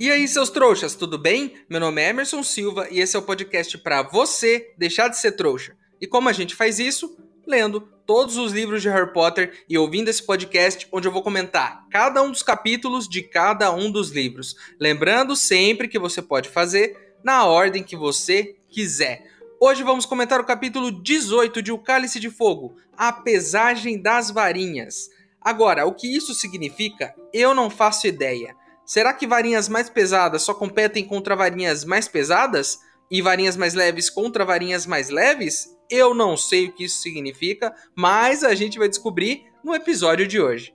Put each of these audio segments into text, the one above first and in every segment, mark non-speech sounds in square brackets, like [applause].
E aí, seus trouxas, tudo bem? Meu nome é Emerson Silva e esse é o podcast para você deixar de ser trouxa. E como a gente faz isso? Lendo todos os livros de Harry Potter e ouvindo esse podcast onde eu vou comentar cada um dos capítulos de cada um dos livros. Lembrando sempre que você pode fazer na ordem que você quiser. Hoje vamos comentar o capítulo 18 de O Cálice de Fogo, A Pesagem das Varinhas. Agora, o que isso significa, eu não faço ideia. Será que varinhas mais pesadas só competem contra varinhas mais pesadas? E varinhas mais leves contra varinhas mais leves? Eu não sei o que isso significa, mas a gente vai descobrir no episódio de hoje.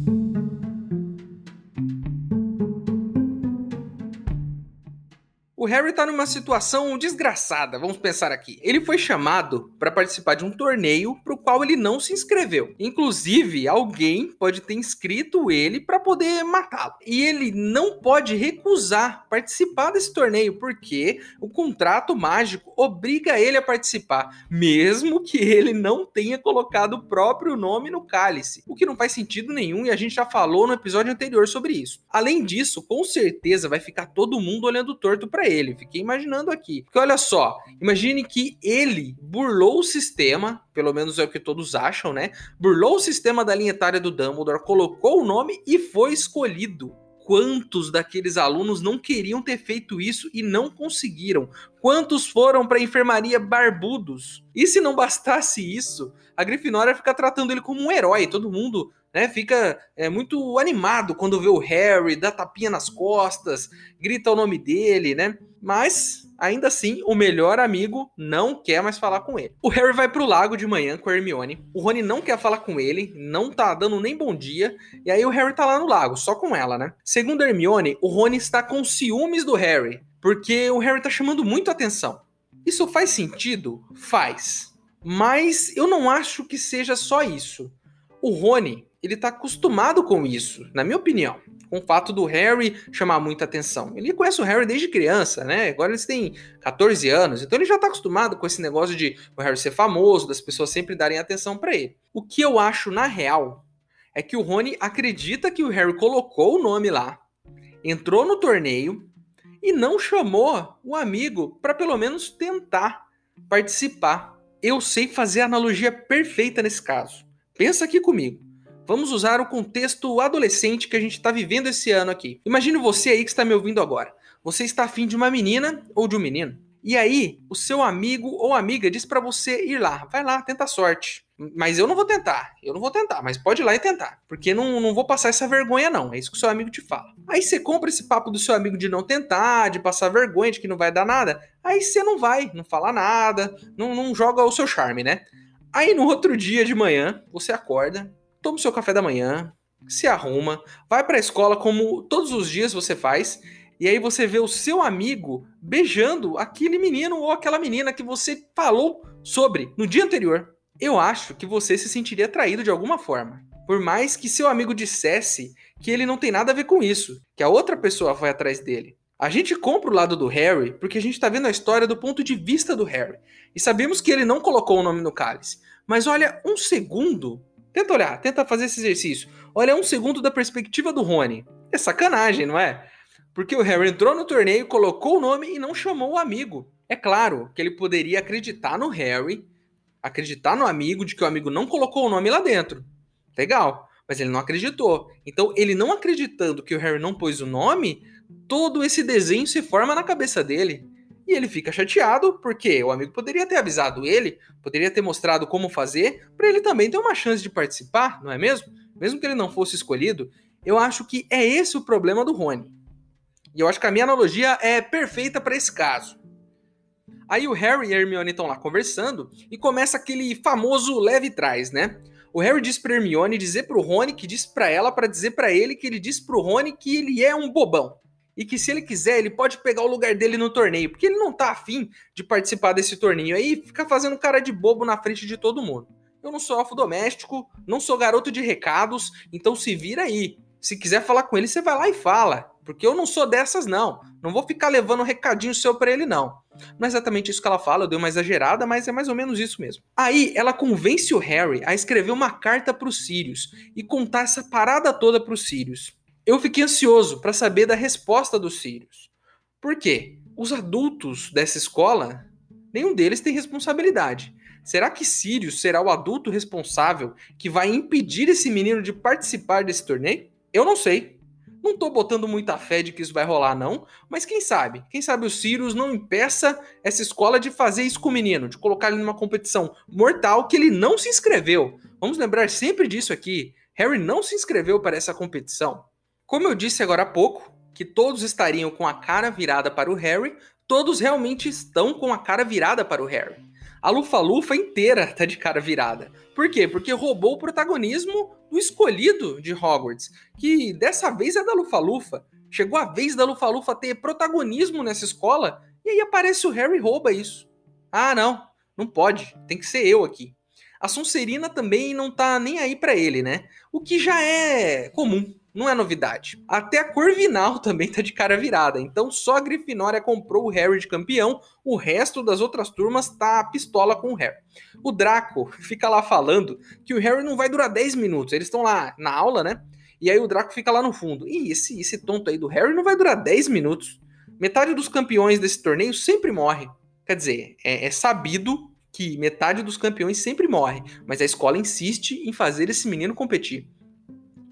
O Harry tá numa situação desgraçada, vamos pensar aqui. Ele foi chamado para participar de um torneio pro qual ele não se inscreveu. Inclusive, alguém pode ter inscrito ele para poder matá-lo. E ele não pode recusar participar desse torneio porque o contrato mágico obriga ele a participar, mesmo que ele não tenha colocado o próprio nome no cálice. O que não faz sentido nenhum e a gente já falou no episódio anterior sobre isso. Além disso, com certeza vai ficar todo mundo olhando torto para ele. Fiquei imaginando aqui. Porque olha só, imagine que ele burlou o sistema, pelo menos é o que todos acham, né? Burlou o sistema da linha etária do Dumbledore, colocou o nome e foi escolhido. Quantos daqueles alunos não queriam ter feito isso e não conseguiram? Quantos foram para a enfermaria barbudos? E se não bastasse isso, a Grifinória fica tratando ele como um herói. Todo mundo né, fica é, muito animado quando vê o Harry, dá tapinha nas costas, grita o nome dele, né? Mas, ainda assim, o melhor amigo não quer mais falar com ele. O Harry vai pro lago de manhã com a Hermione. O Rony não quer falar com ele, não tá dando nem bom dia. E aí o Harry tá lá no lago, só com ela, né? Segundo a Hermione, o Rony está com ciúmes do Harry, porque o Harry tá chamando muito atenção. Isso faz sentido? Faz. Mas eu não acho que seja só isso. O Rony, ele tá acostumado com isso, na minha opinião. Com o fato do Harry chamar muita atenção. Ele conhece o Harry desde criança, né? Agora eles têm 14 anos, então ele já tá acostumado com esse negócio de o Harry ser famoso, das pessoas sempre darem atenção para ele. O que eu acho na real é que o Rony acredita que o Harry colocou o nome lá, entrou no torneio e não chamou o amigo para pelo menos tentar participar. Eu sei fazer a analogia perfeita nesse caso. Pensa aqui comigo. Vamos usar o contexto adolescente que a gente está vivendo esse ano aqui. Imagine você aí que está me ouvindo agora. Você está afim de uma menina ou de um menino. E aí, o seu amigo ou amiga diz para você ir lá. Vai lá, tenta a sorte. Mas eu não vou tentar. Eu não vou tentar, mas pode ir lá e tentar. Porque não, não vou passar essa vergonha, não. É isso que o seu amigo te fala. Aí você compra esse papo do seu amigo de não tentar, de passar vergonha, de que não vai dar nada. Aí você não vai, não fala nada, não, não joga o seu charme, né? Aí no outro dia de manhã, você acorda, toma o seu café da manhã, se arruma, vai para a escola como todos os dias você faz, e aí você vê o seu amigo beijando aquele menino ou aquela menina que você falou sobre no dia anterior. Eu acho que você se sentiria atraído de alguma forma. Por mais que seu amigo dissesse que ele não tem nada a ver com isso, que a outra pessoa foi atrás dele. A gente compra o lado do Harry porque a gente está vendo a história do ponto de vista do Harry. E sabemos que ele não colocou o nome no cálice. Mas olha um segundo. Tenta olhar, tenta fazer esse exercício. Olha um segundo da perspectiva do Rony. É sacanagem, não é? Porque o Harry entrou no torneio, colocou o nome e não chamou o amigo. É claro que ele poderia acreditar no Harry, acreditar no amigo de que o amigo não colocou o nome lá dentro. Legal, mas ele não acreditou. Então, ele não acreditando que o Harry não pôs o nome, todo esse desenho se forma na cabeça dele. E ele fica chateado porque o amigo poderia ter avisado ele, poderia ter mostrado como fazer, para ele também ter uma chance de participar, não é mesmo? Mesmo que ele não fosse escolhido. Eu acho que é esse o problema do Rony. E eu acho que a minha analogia é perfeita para esse caso. Aí o Harry e a Hermione estão lá conversando e começa aquele famoso leve trás, né? O Harry diz pra Hermione dizer pro Rony que diz para ela para dizer para ele que ele diz pro Rony que ele é um bobão. E que se ele quiser, ele pode pegar o lugar dele no torneio, porque ele não tá afim de participar desse torneio aí fica fazendo cara de bobo na frente de todo mundo. Eu não sou elfo doméstico, não sou garoto de recados, então se vira aí. Se quiser falar com ele, você vai lá e fala. Porque eu não sou dessas, não. Não vou ficar levando um recadinho seu para ele, não. Não é exatamente isso que ela fala, eu dei uma exagerada, mas é mais ou menos isso mesmo. Aí ela convence o Harry a escrever uma carta pro Sirius e contar essa parada toda pro Sirius. Eu fiquei ansioso para saber da resposta do Sirius. Por quê? Os adultos dessa escola, nenhum deles tem responsabilidade. Será que Sirius será o adulto responsável que vai impedir esse menino de participar desse torneio? Eu não sei. Não tô botando muita fé de que isso vai rolar, não. Mas quem sabe? Quem sabe o Sirius não impeça essa escola de fazer isso com o menino, de colocar ele numa competição mortal que ele não se inscreveu. Vamos lembrar sempre disso aqui. Harry não se inscreveu para essa competição. Como eu disse agora há pouco, que todos estariam com a cara virada para o Harry, todos realmente estão com a cara virada para o Harry. A Lufa-Lufa inteira tá de cara virada. Por quê? Porque roubou o protagonismo do escolhido de Hogwarts, que dessa vez é da Lufa-Lufa. Chegou a vez da Lufa-Lufa ter protagonismo nessa escola, e aí aparece o Harry e rouba isso. Ah, não, não pode, tem que ser eu aqui. A Sonserina também não tá nem aí para ele, né? O que já é comum não é novidade. Até a Corvinal também tá de cara virada. Então só a Grifinória comprou o Harry de campeão, o resto das outras turmas tá pistola com o Harry. O Draco [laughs] fica lá falando que o Harry não vai durar 10 minutos. Eles estão lá na aula, né? E aí o Draco fica lá no fundo. E esse, esse tonto aí do Harry não vai durar 10 minutos. Metade dos campeões desse torneio sempre morre. Quer dizer, é, é sabido que metade dos campeões sempre morre, mas a escola insiste em fazer esse menino competir.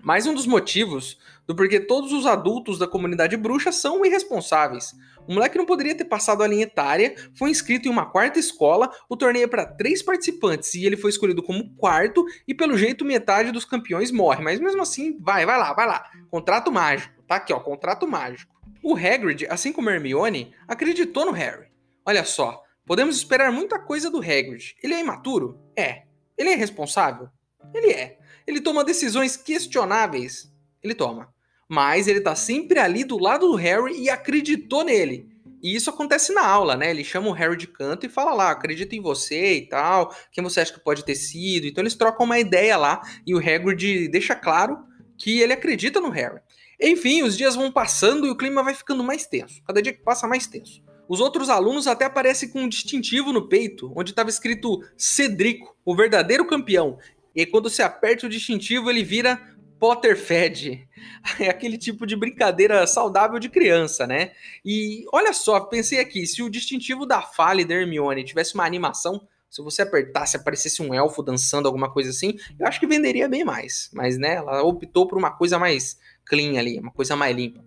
Mais um dos motivos do porquê todos os adultos da comunidade bruxa são irresponsáveis. O moleque não poderia ter passado a linha etária, foi inscrito em uma quarta escola, o torneio é para três participantes e ele foi escolhido como quarto, e pelo jeito metade dos campeões morre. Mas mesmo assim, vai, vai lá, vai lá. Contrato mágico. Tá aqui, ó, contrato mágico. O Hagrid, assim como Hermione, acreditou no Harry. Olha só, podemos esperar muita coisa do Hagrid. Ele é imaturo? É. Ele é responsável? Ele é. Ele toma decisões questionáveis. Ele toma. Mas ele tá sempre ali do lado do Harry e acreditou nele. E isso acontece na aula, né? Ele chama o Harry de canto e fala lá, acredita em você e tal, quem você acha que pode ter sido. Então eles trocam uma ideia lá e o Hagrid deixa claro que ele acredita no Harry. Enfim, os dias vão passando e o clima vai ficando mais tenso. Cada dia que passa, mais tenso. Os outros alunos até aparecem com um distintivo no peito, onde estava escrito Cedrico, o verdadeiro campeão. E quando se aperta o distintivo, ele vira Potterfed. [laughs] É aquele tipo de brincadeira saudável de criança, né? E olha só, pensei aqui, se o distintivo da Fale da Hermione tivesse uma animação, se você apertasse, aparecesse um elfo dançando, alguma coisa assim, eu acho que venderia bem mais. Mas, né, ela optou por uma coisa mais clean ali, uma coisa mais limpa.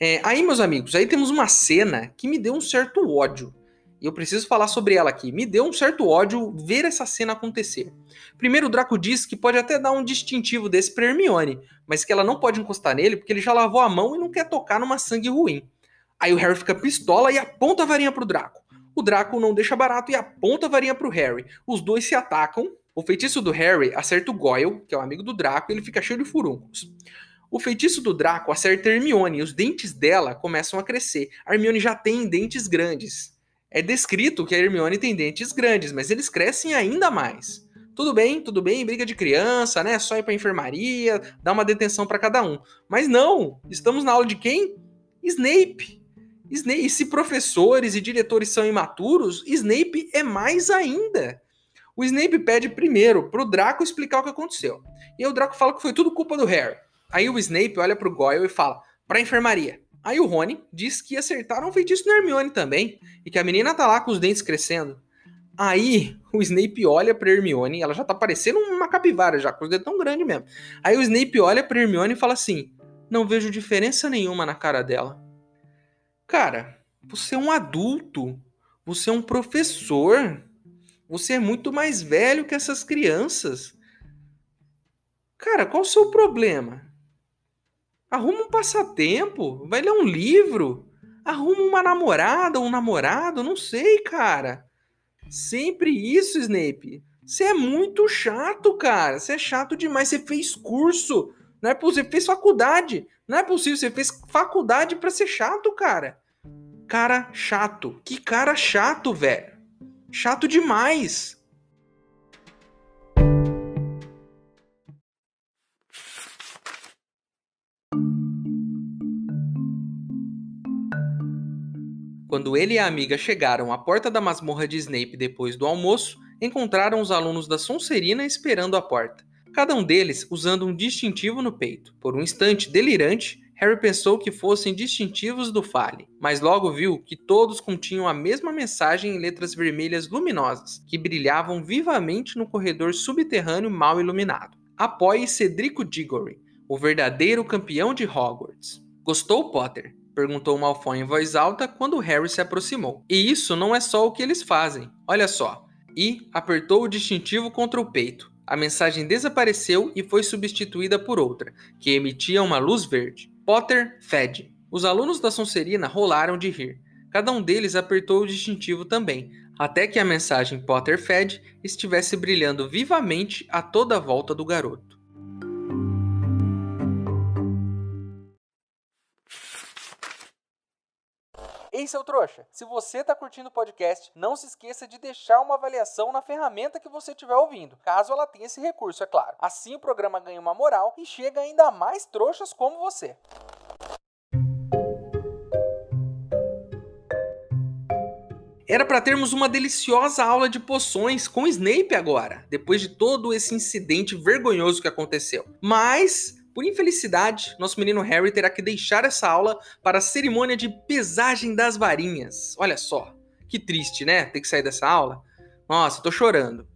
É, aí, meus amigos, aí temos uma cena que me deu um certo ódio e eu preciso falar sobre ela aqui. Me deu um certo ódio ver essa cena acontecer. Primeiro, o Draco diz que pode até dar um distintivo desse pra Hermione, mas que ela não pode encostar nele porque ele já lavou a mão e não quer tocar numa sangue ruim. Aí o Harry fica pistola e aponta a varinha pro Draco. O Draco não deixa barato e aponta a varinha pro Harry. Os dois se atacam. O feitiço do Harry acerta o Goyle, que é o amigo do Draco, e ele fica cheio de furúnculos. O feitiço do Draco acerta Hermione e os dentes dela começam a crescer. A Hermione já tem dentes grandes é descrito que a Hermione tem dentes grandes, mas eles crescem ainda mais. Tudo bem, tudo bem, briga de criança, né? Só ir pra enfermaria, dar uma detenção para cada um. Mas não, estamos na aula de quem? Snape. Snape. E se professores e diretores são imaturos, Snape é mais ainda. O Snape pede primeiro pro Draco explicar o que aconteceu. E aí o Draco fala que foi tudo culpa do Harry. Aí o Snape olha pro Goyle e fala: pra enfermaria. Aí o Rony diz que acertaram um feitiço no Hermione também, e que a menina tá lá com os dentes crescendo. Aí o Snape olha pra Hermione, ela já tá parecendo uma capivara já, com os dedos tão grandes mesmo. Aí o Snape olha pra Hermione e fala assim: Não vejo diferença nenhuma na cara dela. Cara, você é um adulto, você é um professor, você é muito mais velho que essas crianças. Cara, qual o seu problema? Arruma um passatempo, vai ler um livro, arruma uma namorada, um namorado, não sei, cara. Sempre isso, Snape. Você é muito chato, cara. Você é chato demais. Você fez curso. Não é possível. Você fez faculdade. Não é possível. Você fez faculdade para ser chato, cara. Cara chato. Que cara chato, velho. Chato demais. Quando ele e a amiga chegaram à porta da masmorra de Snape depois do almoço, encontraram os alunos da Sonserina esperando à porta, cada um deles usando um distintivo no peito. Por um instante delirante, Harry pensou que fossem distintivos do Fale, mas logo viu que todos continham a mesma mensagem em letras vermelhas luminosas, que brilhavam vivamente no corredor subterrâneo mal iluminado. Apoie Cedrico Diggory, o verdadeiro campeão de Hogwarts. Gostou, Potter? Perguntou Malfoy em voz alta quando Harry se aproximou. E isso não é só o que eles fazem. Olha só. E apertou o distintivo contra o peito. A mensagem desapareceu e foi substituída por outra, que emitia uma luz verde. Potter fede. Os alunos da Sonserina rolaram de rir. Cada um deles apertou o distintivo também, até que a mensagem Potter fede estivesse brilhando vivamente a toda a volta do garoto. Ei, seu trouxa, se você tá curtindo o podcast, não se esqueça de deixar uma avaliação na ferramenta que você estiver ouvindo, caso ela tenha esse recurso, é claro. Assim o programa ganha uma moral e chega ainda mais trouxas como você. Era para termos uma deliciosa aula de poções com Snape agora, depois de todo esse incidente vergonhoso que aconteceu. Mas por infelicidade, nosso menino Harry terá que deixar essa aula para a cerimônia de pesagem das varinhas. Olha só, que triste, né? Ter que sair dessa aula. Nossa, tô chorando.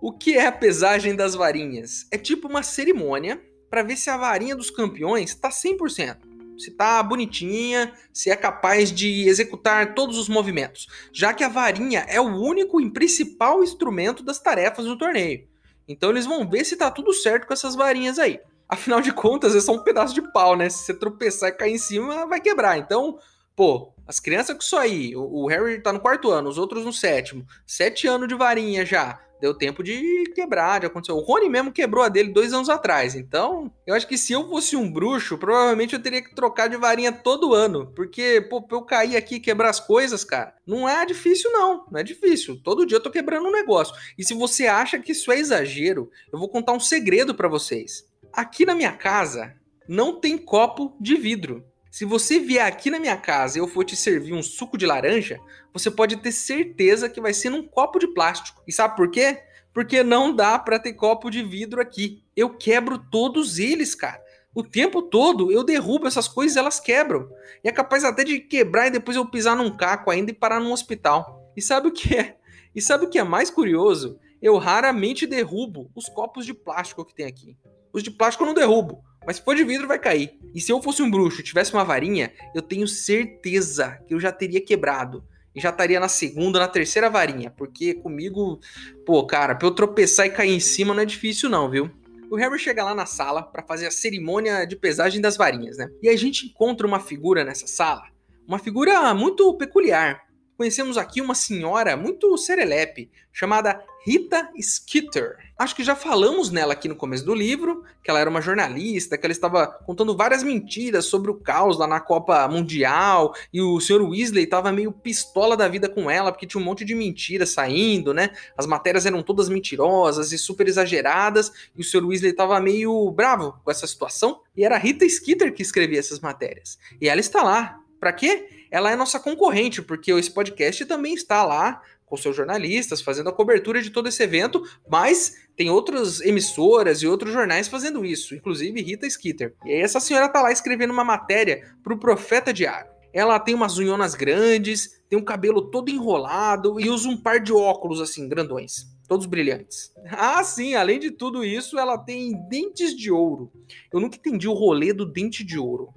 O que é a pesagem das varinhas? É tipo uma cerimônia para ver se a varinha dos campeões está 100%. Se tá bonitinha, se é capaz de executar todos os movimentos, já que a varinha é o único e principal instrumento das tarefas do torneio. Então eles vão ver se tá tudo certo com essas varinhas aí. Afinal de contas, é só um pedaço de pau, né? Se você tropeçar e cair em cima, vai quebrar. Então, pô, as crianças com isso aí, o, Harry tá no quarto ano, os outros no sétimo, sete anos de varinha já. Deu tempo de quebrar, de acontecer. O Rony mesmo quebrou a dele dois anos atrás. Então, eu acho que se eu fosse um bruxo, provavelmente eu teria que trocar de varinha todo ano. Porque, pô, pra eu cair aqui e quebrar as coisas, cara, não é difícil, não. Não é difícil. Todo dia eu tô quebrando um negócio. E se você acha que isso é exagero, eu vou contar um segredo para vocês. Aqui na minha casa não tem copo de vidro. Se você vier aqui na minha casa e eu for te servir um suco de laranja, você pode ter certeza que vai ser num copo de plástico. E sabe por quê? Porque não dá para ter copo de vidro aqui. Eu quebro todos eles, cara. O tempo todo eu derrubo essas coisas elas quebram. E é capaz até de quebrar e depois eu pisar num caco ainda e parar num hospital. E sabe o que é? E sabe o que é mais curioso? Eu raramente derrubo os copos de plástico que tem aqui. Os de plástico eu não derrubo, mas se for de vidro vai cair. E se eu fosse um bruxo e tivesse uma varinha, eu tenho certeza que eu já teria quebrado. E já estaria na segunda, na terceira varinha. Porque comigo, pô, cara, pra eu tropeçar e cair em cima não é difícil, não, viu? O Harry chega lá na sala para fazer a cerimônia de pesagem das varinhas, né? E a gente encontra uma figura nessa sala, uma figura muito peculiar, conhecemos aqui uma senhora muito serelepe, chamada Rita Skeeter. Acho que já falamos nela aqui no começo do livro, que ela era uma jornalista, que ela estava contando várias mentiras sobre o caos lá na Copa Mundial, e o Sr. Weasley estava meio pistola da vida com ela, porque tinha um monte de mentiras saindo, né? As matérias eram todas mentirosas e super exageradas, e o Sr. Weasley estava meio bravo com essa situação, e era Rita Skeeter que escrevia essas matérias. E ela está lá. Para quê? Ela é nossa concorrente, porque esse podcast também está lá com seus jornalistas fazendo a cobertura de todo esse evento, mas tem outras emissoras e outros jornais fazendo isso, inclusive Rita Skeeter. E aí essa senhora tá lá escrevendo uma matéria para o Profeta Diário. Ela tem umas unhonas grandes, tem um cabelo todo enrolado e usa um par de óculos assim, grandões, todos brilhantes. Ah, sim, além de tudo isso, ela tem dentes de ouro. Eu nunca entendi o rolê do dente de ouro.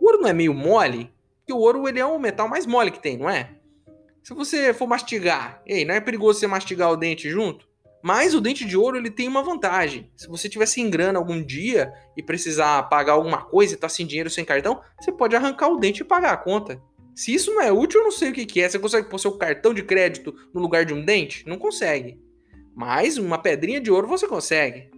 O ouro não é meio mole? Porque o ouro ele é o metal mais mole que tem, não é? Se você for mastigar, ei, não é perigoso você mastigar o dente junto? Mas o dente de ouro ele tem uma vantagem. Se você tiver sem grana algum dia e precisar pagar alguma coisa e tá sem dinheiro, sem cartão, você pode arrancar o dente e pagar a conta. Se isso não é útil, eu não sei o que, que é. Você consegue pôr seu cartão de crédito no lugar de um dente? Não consegue. Mas uma pedrinha de ouro você consegue.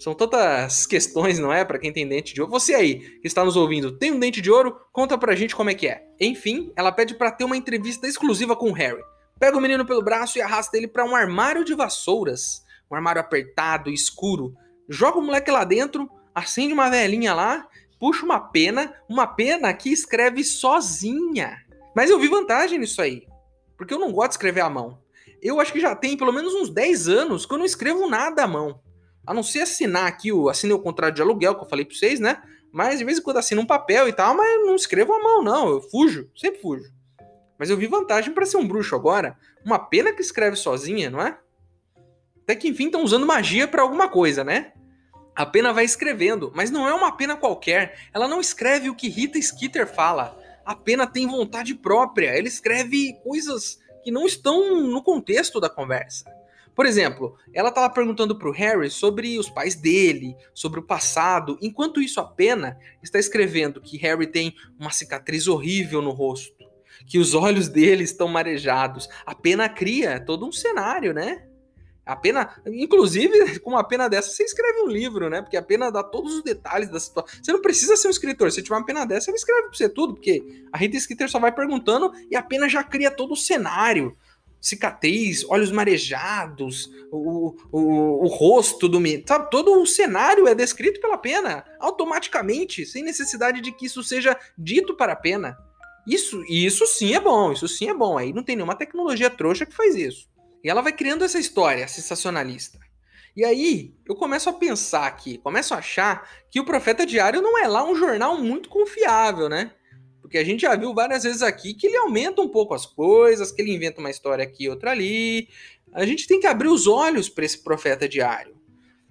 São tantas questões, não é? Para quem tem dente de ouro. Você aí que está nos ouvindo, tem um dente de ouro? Conta pra gente como é que é. Enfim, ela pede para ter uma entrevista exclusiva com o Harry. Pega o menino pelo braço e arrasta ele para um armário de vassouras. Um armário apertado, escuro. Joga o moleque lá dentro, acende uma velhinha lá, puxa uma pena, uma pena que escreve sozinha. Mas eu vi vantagem nisso aí. Porque eu não gosto de escrever à mão. Eu acho que já tem pelo menos uns 10 anos que eu não escrevo nada à mão. A não ser assinar aqui, o, assinei o contrato de aluguel que eu falei pra vocês, né? Mas de vez em quando assino um papel e tal, mas não escrevo à mão, não. Eu fujo, sempre fujo. Mas eu vi vantagem para ser um bruxo agora. Uma pena que escreve sozinha, não é? Até que enfim estão usando magia para alguma coisa, né? A pena vai escrevendo, mas não é uma pena qualquer. Ela não escreve o que Rita Skeeter fala. A pena tem vontade própria. Ela escreve coisas que não estão no contexto da conversa. Por exemplo, ela estava perguntando para o Harry sobre os pais dele, sobre o passado, enquanto isso a pena está escrevendo que Harry tem uma cicatriz horrível no rosto, que os olhos dele estão marejados. A pena cria todo um cenário, né? A pena, inclusive, [laughs] com uma pena dessa, você escreve um livro, né? Porque a pena dá todos os detalhes da situação. Você não precisa ser um escritor. Se tiver uma pena dessa, ele escreve pra você tudo, porque a Rita Skeeter só vai perguntando e a pena já cria todo o cenário. Cicatriz, olhos marejados, o, o, o rosto do menino. Sabe? Todo o cenário é descrito pela pena, automaticamente, sem necessidade de que isso seja dito para a pena. Isso, isso sim é bom, isso sim é bom. Aí não tem nenhuma tecnologia trouxa que faz isso. E ela vai criando essa história sensacionalista. E aí, eu começo a pensar aqui, começo a achar que o Profeta Diário não é lá um jornal muito confiável, né? Porque a gente já viu várias vezes aqui que ele aumenta um pouco as coisas, que ele inventa uma história aqui outra ali. A gente tem que abrir os olhos para esse Profeta Diário.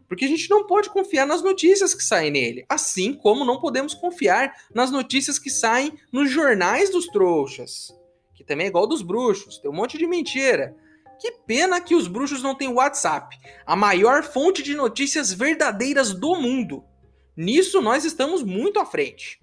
Porque a gente não pode confiar nas notícias que saem nele, assim como não podemos confiar nas notícias que saem nos jornais dos trouxas, que também é igual dos bruxos, tem um monte de mentira. Que pena que os bruxos não têm WhatsApp, a maior fonte de notícias verdadeiras do mundo. Nisso nós estamos muito à frente.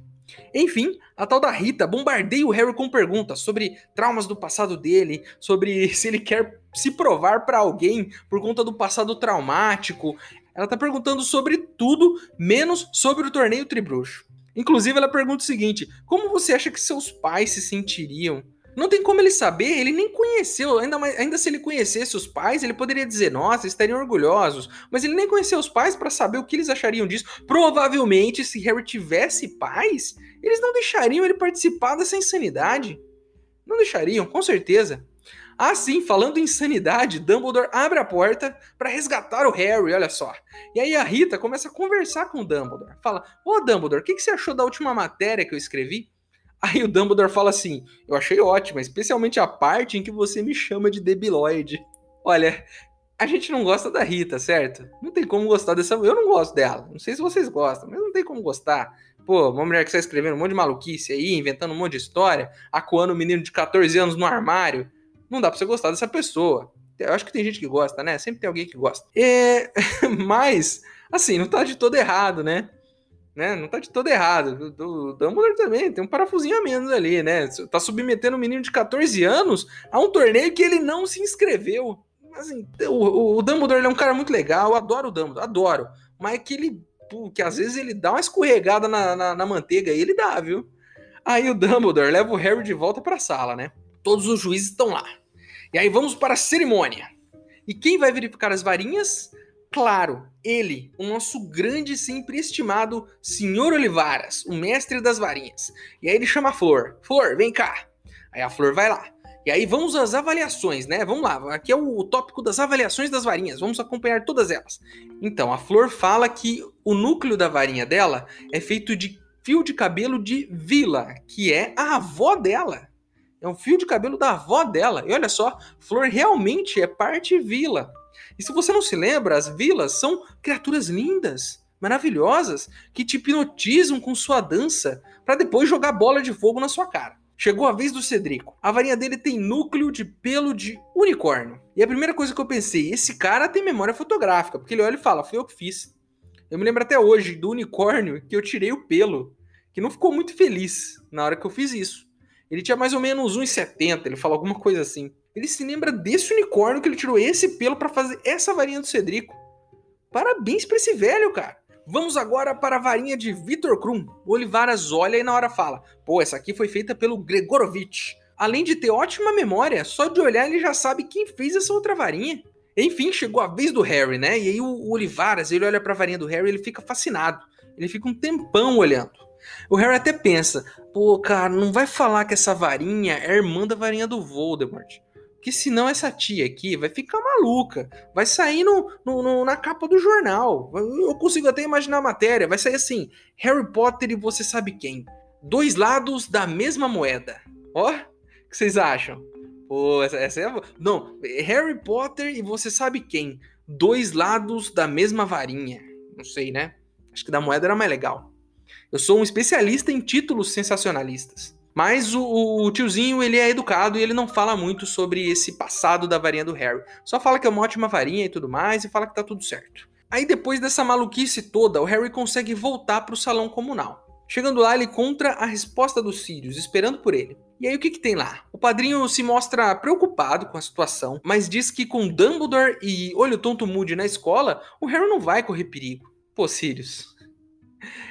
Enfim, a tal da Rita bombardeia o Harry com perguntas sobre traumas do passado dele, sobre [laughs] se ele quer se provar para alguém por conta do passado traumático. Ela tá perguntando sobre tudo, menos sobre o torneio Tribruxo. Inclusive, ela pergunta o seguinte: como você acha que seus pais se sentiriam? Não tem como ele saber, ele nem conheceu, ainda, mais, ainda se ele conhecesse os pais, ele poderia dizer, nossa, estariam orgulhosos, mas ele nem conheceu os pais para saber o que eles achariam disso. Provavelmente, se Harry tivesse pais, eles não deixariam ele participar dessa insanidade. Não deixariam, com certeza. Ah, sim, falando em insanidade, Dumbledore abre a porta para resgatar o Harry, olha só. E aí a Rita começa a conversar com o Dumbledore. Fala: Ô Dumbledore, o que, que você achou da última matéria que eu escrevi? Aí o Dumbledore fala assim: Eu achei ótima, especialmente a parte em que você me chama de debiloide. Olha, a gente não gosta da Rita, certo? Não tem como gostar dessa. Eu não gosto dela. Não sei se vocês gostam, mas não tem como gostar. Pô, uma mulher que está escrevendo um monte de maluquice aí, inventando um monte de história, acuando um menino de 14 anos no armário. Não dá pra você gostar dessa pessoa. Eu acho que tem gente que gosta, né? Sempre tem alguém que gosta. É... [laughs] Mas, assim, não tá de todo errado, né? Né? Não tá de todo errado. O Dumbledore também tem um parafusinho a menos ali, né? Tá submetendo um menino de 14 anos a um torneio que ele não se inscreveu. Assim, o, o Dumbledore é um cara muito legal, adoro o Dumbledore, adoro. Mas é que ele, que às vezes ele dá uma escorregada na, na, na manteiga e ele dá, viu? Aí o Dumbledore leva o Harry de volta pra sala, né? Todos os juízes estão lá. E aí vamos para a cerimônia. E quem vai verificar as varinhas? Claro, ele, o nosso grande e sempre estimado Senhor Olivaras, o mestre das varinhas. E aí ele chama a Flor. Flor, vem cá. Aí a Flor vai lá. E aí vamos às avaliações, né? Vamos lá, aqui é o tópico das avaliações das varinhas, vamos acompanhar todas elas. Então, a Flor fala que o núcleo da varinha dela é feito de fio de cabelo de Vila, que é a avó dela. É um fio de cabelo da avó dela. E olha só, Flor realmente é parte Vila. E se você não se lembra, as vilas são criaturas lindas, maravilhosas, que te hipnotizam com sua dança para depois jogar bola de fogo na sua cara. Chegou a vez do Cedrico. A varinha dele tem núcleo de pelo de unicórnio. E a primeira coisa que eu pensei, esse cara tem memória fotográfica, porque ele olha e fala, foi eu que fiz. Eu me lembro até hoje do unicórnio que eu tirei o pelo, que não ficou muito feliz na hora que eu fiz isso. Ele tinha mais ou menos 1,70, ele fala alguma coisa assim. Ele se lembra desse unicórnio que ele tirou esse pelo para fazer essa varinha do Cedrico. Parabéns pra esse velho, cara. Vamos agora para a varinha de Vitor Krum. O Olivaras olha e na hora fala: pô, essa aqui foi feita pelo Gregorovitch. Além de ter ótima memória, só de olhar ele já sabe quem fez essa outra varinha. Enfim, chegou a vez do Harry, né? E aí o Olivaras, ele olha para a varinha do Harry, ele fica fascinado. Ele fica um tempão olhando. O Harry até pensa: pô, cara, não vai falar que essa varinha é irmã da varinha do Voldemort. Que senão essa tia aqui vai ficar maluca. Vai sair no, no, no, na capa do jornal. Eu consigo até imaginar a matéria. Vai sair assim: Harry Potter e você sabe quem? Dois lados da mesma moeda. Ó, o que vocês acham? Pô, essa, essa é. Não, Harry Potter e você sabe quem? Dois lados da mesma varinha. Não sei, né? Acho que da moeda era mais legal. Eu sou um especialista em títulos sensacionalistas. Mas o, o, tiozinho, ele é educado e ele não fala muito sobre esse passado da varinha do Harry. Só fala que é uma ótima varinha e tudo mais e fala que tá tudo certo. Aí depois dessa maluquice toda, o Harry consegue voltar pro salão comunal. Chegando lá, ele encontra a resposta dos Sirius, esperando por ele. E aí o que, que tem lá? O padrinho se mostra preocupado com a situação, mas diz que com Dumbledore e Olho Tonto Moody na escola, o Harry não vai correr perigo. Pô, Sirius,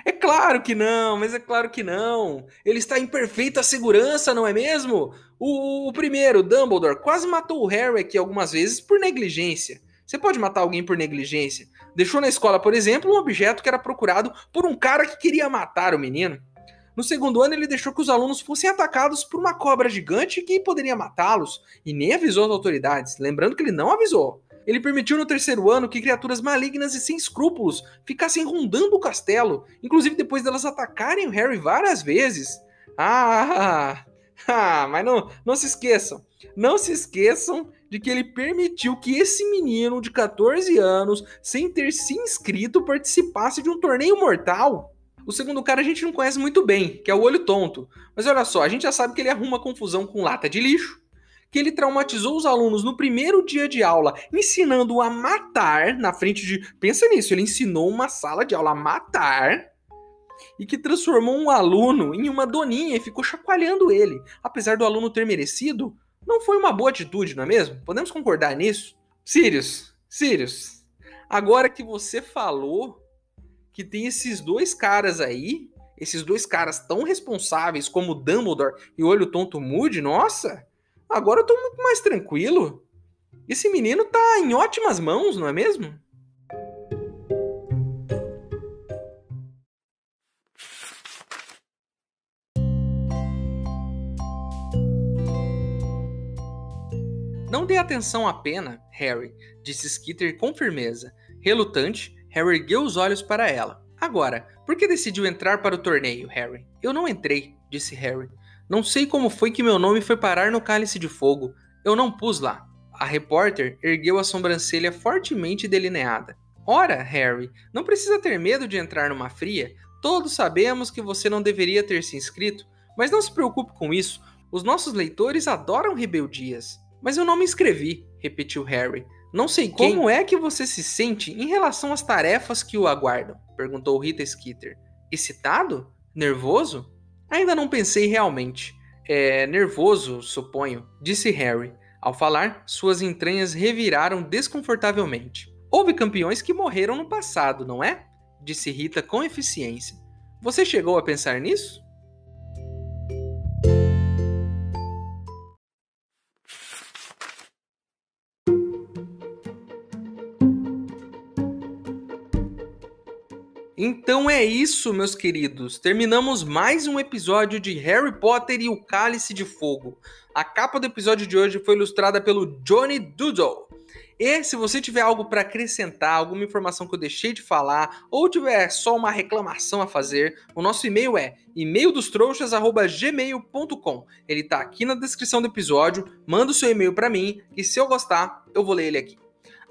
é claro que não, mas é claro que não. Ele está em perfeita segurança, não é mesmo? O, o primeiro, Dumbledore, quase matou o Harry aqui algumas vezes por negligência. Você pode matar alguém por negligência. Deixou na escola, por exemplo, um objeto que era procurado por um cara que queria matar o menino. No segundo ano, ele deixou que os alunos fossem atacados por uma cobra gigante que poderia matá-los, e nem avisou as autoridades, lembrando que ele não avisou. Ele permitiu no terceiro ano que criaturas malignas e sem escrúpulos ficassem rondando o castelo, inclusive depois delas atacarem o Harry várias vezes. Ah, [laughs] ah, mas não, não se esqueçam, não se esqueçam de que ele permitiu que esse menino de 14 anos, sem ter se inscrito, participasse de um torneio mortal. O segundo cara a gente não conhece muito bem, que é o Olho Tonto. Mas olha só, a gente já sabe que ele arruma confusão com lata de lixo, que ele traumatizou os alunos no primeiro dia de aula, ensinando a matar na frente de. Pensa nisso, ele ensinou uma sala de aula a matar e que transformou um aluno em uma doninha e ficou chacoalhando ele. Apesar do aluno ter merecido, não foi uma boa atitude, não é mesmo? Podemos concordar nisso? Sirius, Sirius, agora que você falou que tem esses dois caras aí, esses dois caras tão responsáveis como Dumbledore e Olho Tonto Moody, nossa, Agora eu tô muito mais tranquilo. Esse menino tá em ótimas mãos, não é mesmo? Não dê atenção à pena, Harry, disse Skitter com firmeza. Relutante, Harry ergueu os olhos para ela. Agora, por que decidiu entrar para o torneio, Harry? Eu não entrei, disse Harry. Não sei como foi que meu nome foi parar no cálice de fogo. Eu não pus lá. A repórter ergueu a sobrancelha fortemente delineada. Ora, Harry, não precisa ter medo de entrar numa fria. Todos sabemos que você não deveria ter se inscrito, mas não se preocupe com isso. Os nossos leitores adoram rebeldias. Mas eu não me inscrevi, repetiu Harry. Não sei quem. Como é que você se sente em relação às tarefas que o aguardam? perguntou Rita Skeeter. Excitado? Nervoso? Ainda não pensei realmente. É nervoso, suponho, disse Harry. Ao falar, suas entranhas reviraram desconfortavelmente. Houve campeões que morreram no passado, não é? Disse Rita com eficiência. Você chegou a pensar nisso? Então é isso, meus queridos. Terminamos mais um episódio de Harry Potter e o Cálice de Fogo. A capa do episódio de hoje foi ilustrada pelo Johnny Doodle. E se você tiver algo para acrescentar, alguma informação que eu deixei de falar, ou tiver só uma reclamação a fazer, o nosso e-mail é e-maildostrouxas@gmail.com. Ele está aqui na descrição do episódio. Manda o seu e-mail para mim e se eu gostar, eu vou ler ele aqui.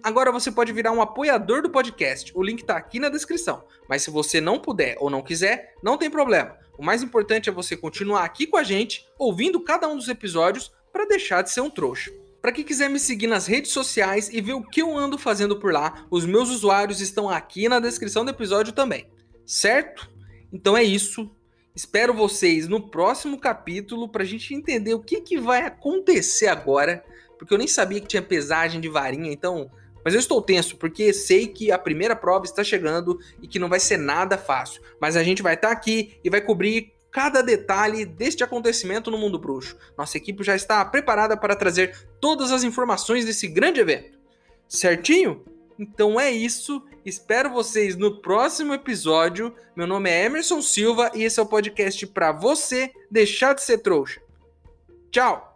Agora você pode virar um apoiador do podcast. O link tá aqui na descrição. Mas se você não puder ou não quiser, não tem problema. O mais importante é você continuar aqui com a gente, ouvindo cada um dos episódios para deixar de ser um trouxa. Para quem quiser me seguir nas redes sociais e ver o que eu ando fazendo por lá, os meus usuários estão aqui na descrição do episódio também. Certo? Então é isso. Espero vocês no próximo capítulo para a gente entender o que, que vai acontecer agora, porque eu nem sabia que tinha pesagem de varinha, então mas eu estou tenso porque sei que a primeira prova está chegando e que não vai ser nada fácil. Mas a gente vai estar tá aqui e vai cobrir cada detalhe deste acontecimento no mundo bruxo. Nossa equipe já está preparada para trazer todas as informações desse grande evento. Certinho? Então é isso. Espero vocês no próximo episódio. Meu nome é Emerson Silva e esse é o podcast para você deixar de ser trouxa. Tchau!